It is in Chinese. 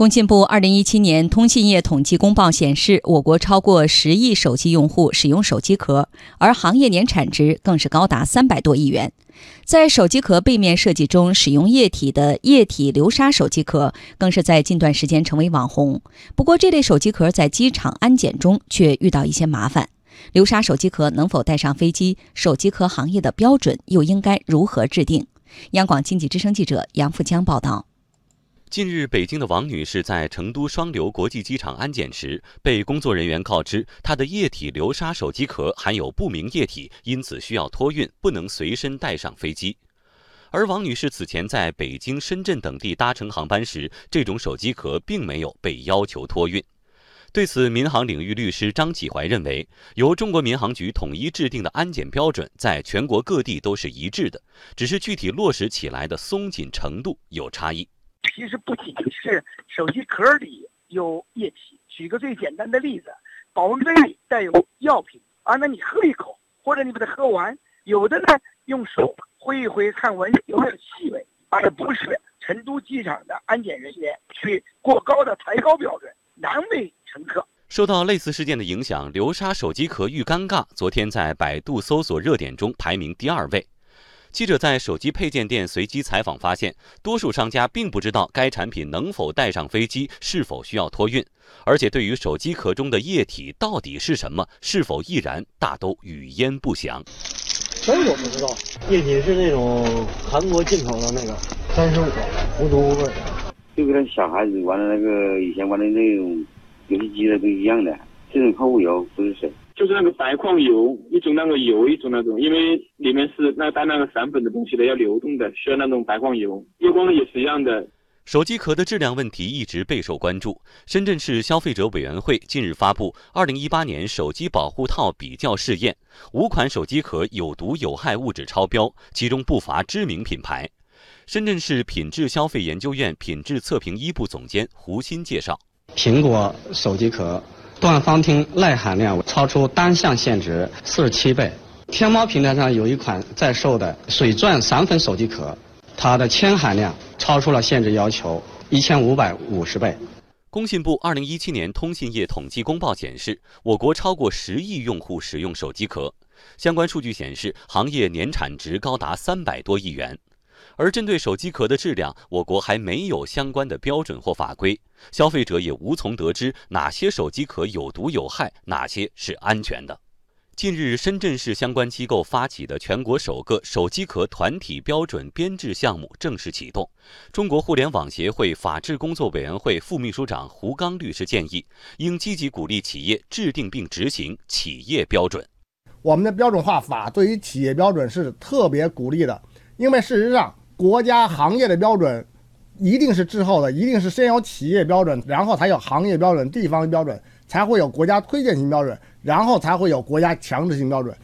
工信部二零一七年通信业统计公报显示，我国超过十亿手机用户使用手机壳，而行业年产值更是高达三百多亿元。在手机壳背面设计中使用液体的液体流沙手机壳，更是在近段时间成为网红。不过，这类手机壳在机场安检中却遇到一些麻烦。流沙手机壳能否带上飞机？手机壳行业的标准又应该如何制定？央广经济之声记者杨富江报道。近日，北京的王女士在成都双流国际机场安检时，被工作人员告知她的液体流沙手机壳含有不明液体，因此需要托运，不能随身带上飞机。而王女士此前在北京、深圳等地搭乘航班时，这种手机壳并没有被要求托运。对此，民航领域律师张启怀认为，由中国民航局统一制定的安检标准，在全国各地都是一致的，只是具体落实起来的松紧程度有差异。其实不仅是手机壳里有液体，举个最简单的例子，保温杯里带有药品，啊，那你喝一口，或者你把它喝完，有的呢用手挥一挥，看闻有没有气味，而不是成都机场的安检人员去过高的抬高标准，难为乘客。受到类似事件的影响，流沙手机壳遇尴尬，昨天在百度搜索热点中排名第二位。记者在手机配件店随机采访发现，多数商家并不知道该产品能否带上飞机，是否需要托运，而且对于手机壳中的液体到底是什么，是否易燃，大都语焉不详。这我不知道，液体是那种韩国进口的那个，三十五，无毒无味。就跟那小孩子玩的那个以前玩的那种游戏机的都一样的，这种矿物油不是水。就是那个白矿油，一种那个油，一种那种，因为里面是那带那个散粉的东西的，要流动的，需要那种白矿油。夜光也是一样的。手机壳的质量问题一直备受关注。深圳市消费者委员会近日发布《二零一八年手机保护套比较试验》，五款手机壳有毒有害物质超标，其中不乏知名品牌。深圳市品质消费研究院品质测评一部总监胡鑫介绍：苹果手机壳。段芳烃耐含量超出单项限值四十七倍。天猫平台上有一款在售的水钻散粉手机壳，它的铅含量超出了限制要求一千五百五十倍。工信部二零一七年通信业统计公报显示，我国超过十亿用户使用手机壳，相关数据显示，行业年产值高达三百多亿元。而针对手机壳的质量，我国还没有相关的标准或法规，消费者也无从得知哪些手机壳有毒有害，哪些是安全的。近日，深圳市相关机构发起的全国首个手机壳团体标准编制项目正式启动。中国互联网协会法制工作委员会副秘书长胡刚律师建议，应积极鼓励企业制定并执行企业标准。我们的标准化法对于企业标准是特别鼓励的，因为事实上。国家行业的标准一定是滞后的，一定是先有企业标准，然后才有行业标准、地方标准，才会有国家推荐性标准，然后才会有国家强制性标准。